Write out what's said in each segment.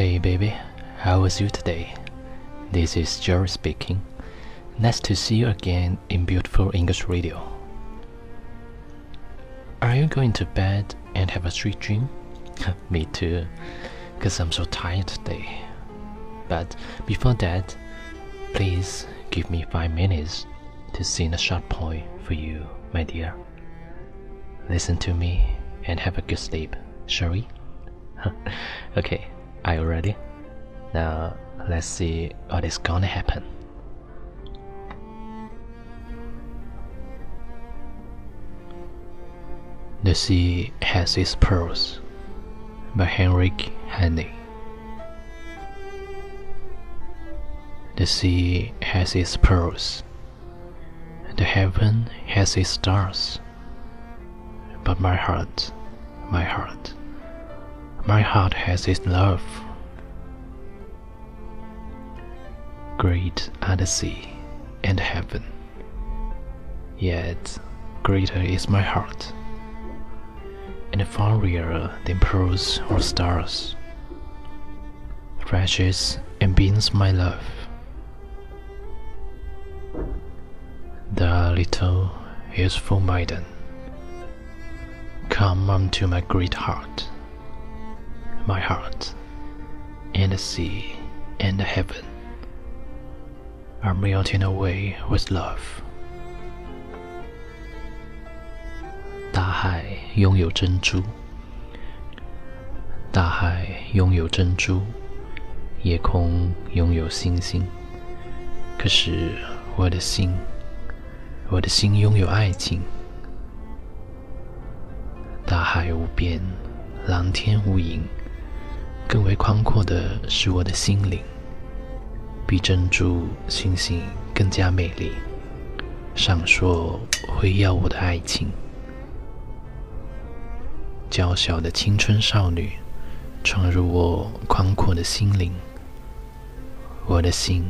Hey baby, how was you today? This is Jerry speaking. Nice to see you again in beautiful English radio. Are you going to bed and have a sweet dream? Me too, because I'm so tired today. But before that, please give me five minutes to sing a short poem for you, my dear. Listen to me and have a good sleep, shall we? okay, are you ready? Now let's see what is gonna happen. The Sea Has Its Pearls by Heinrich Heine. The sea has its pearls, the heaven has its stars, but my heart, my heart, my heart has its love. Great are the sea and heaven, yet greater is my heart and far rarer than pearls or stars. Flashes and beams my love. The little useful maiden, come unto my great heart, my heart, and the sea and the heaven are melting away with love. 大海拥有珍珠，大海拥有珍珠，夜空拥有星星。可是我的心，我的心拥有爱情。大海无边，蓝天无垠， 更为宽阔的是我的心灵，比珍珠、星星更加美丽，闪烁辉耀我的爱情。娇小的青春少女，闯入我宽阔的心灵。我的心，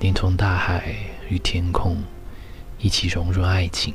连同大海与天空，一起融入爱情。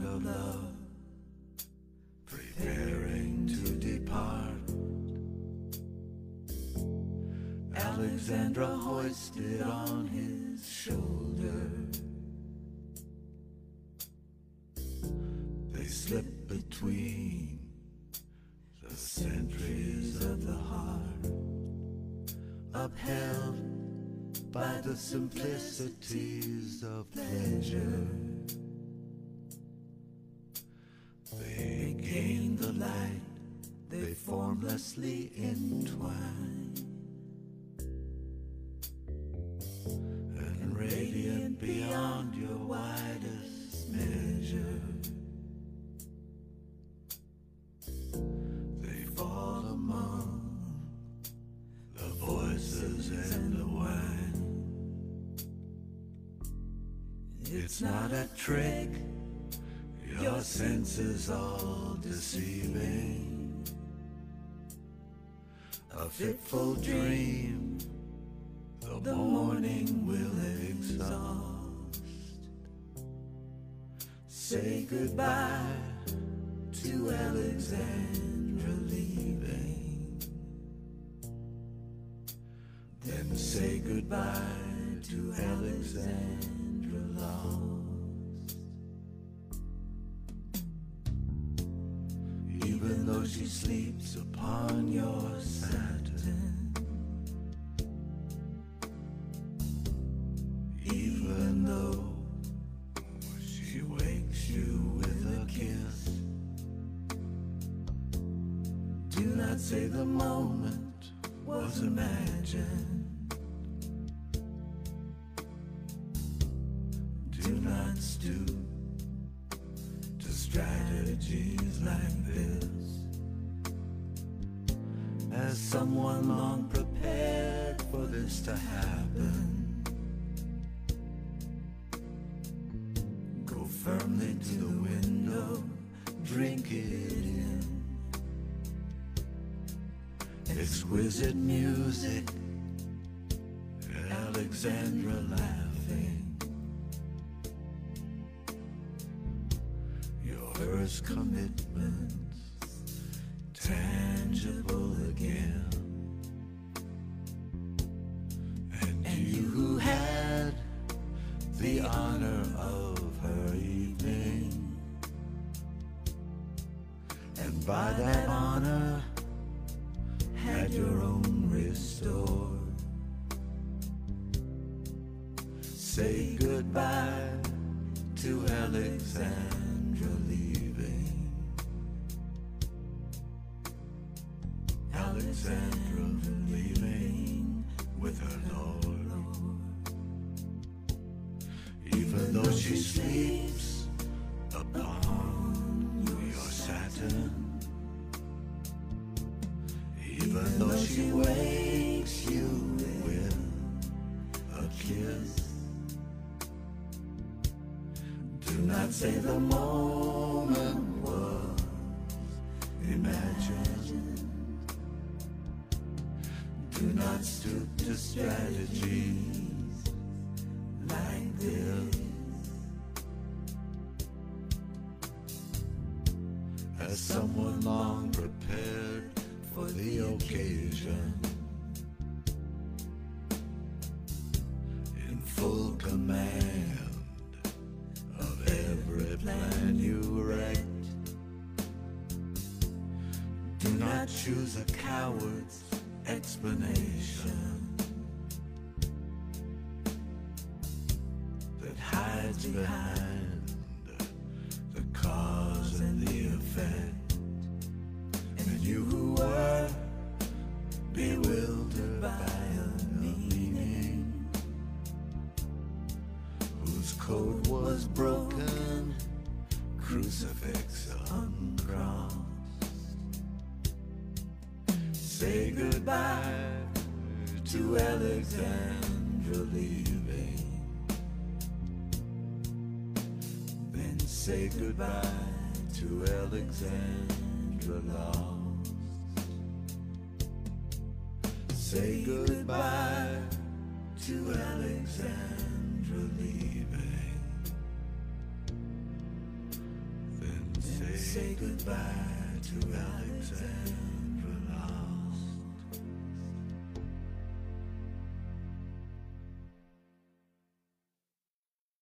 Of love preparing to depart. Alexandra hoisted on his shoulder. They slip between the sentries of the heart, upheld by the simplicities of pleasure. They formlessly entwine. And radiant beyond your widest measure. They fall among the voices and the wine. It's not a trick, your senses all deceiving. A fitful dream, the morning will exhaust. Say goodbye to Alexandra leaving. Then say goodbye to Alexandra lost. She sleeps upon your satin. Even though she wakes you with a kiss. Do not say the moment was imagined. As someone long prepared for this to happen. Go firmly to the window, drink it in. Exquisite music, Alexandra laughing. Your first commitments, tangible again. And you who had the honor of her evening. And by that honor, had your own restored. Say goodbye to Alexandra Alexandra leaving with her Lord. Even though she sleeps upon your satin. Even though she wakes you with a kiss. Do not say the moment was imagined. Do not stoop to strategies like this. As someone long prepared for the occasion. In full command of every plan you wrecked. Do not choose a coward's explanation that hides behind the cause and the effect. And you who are bewildered by a meaning whose code was broken, crucifix uncrowned. Say goodbye to Alexandra leaving. Then say goodbye to Alexandra lost. Say goodbye to Alexandra leaving. Then say, say goodbye to Alexandra.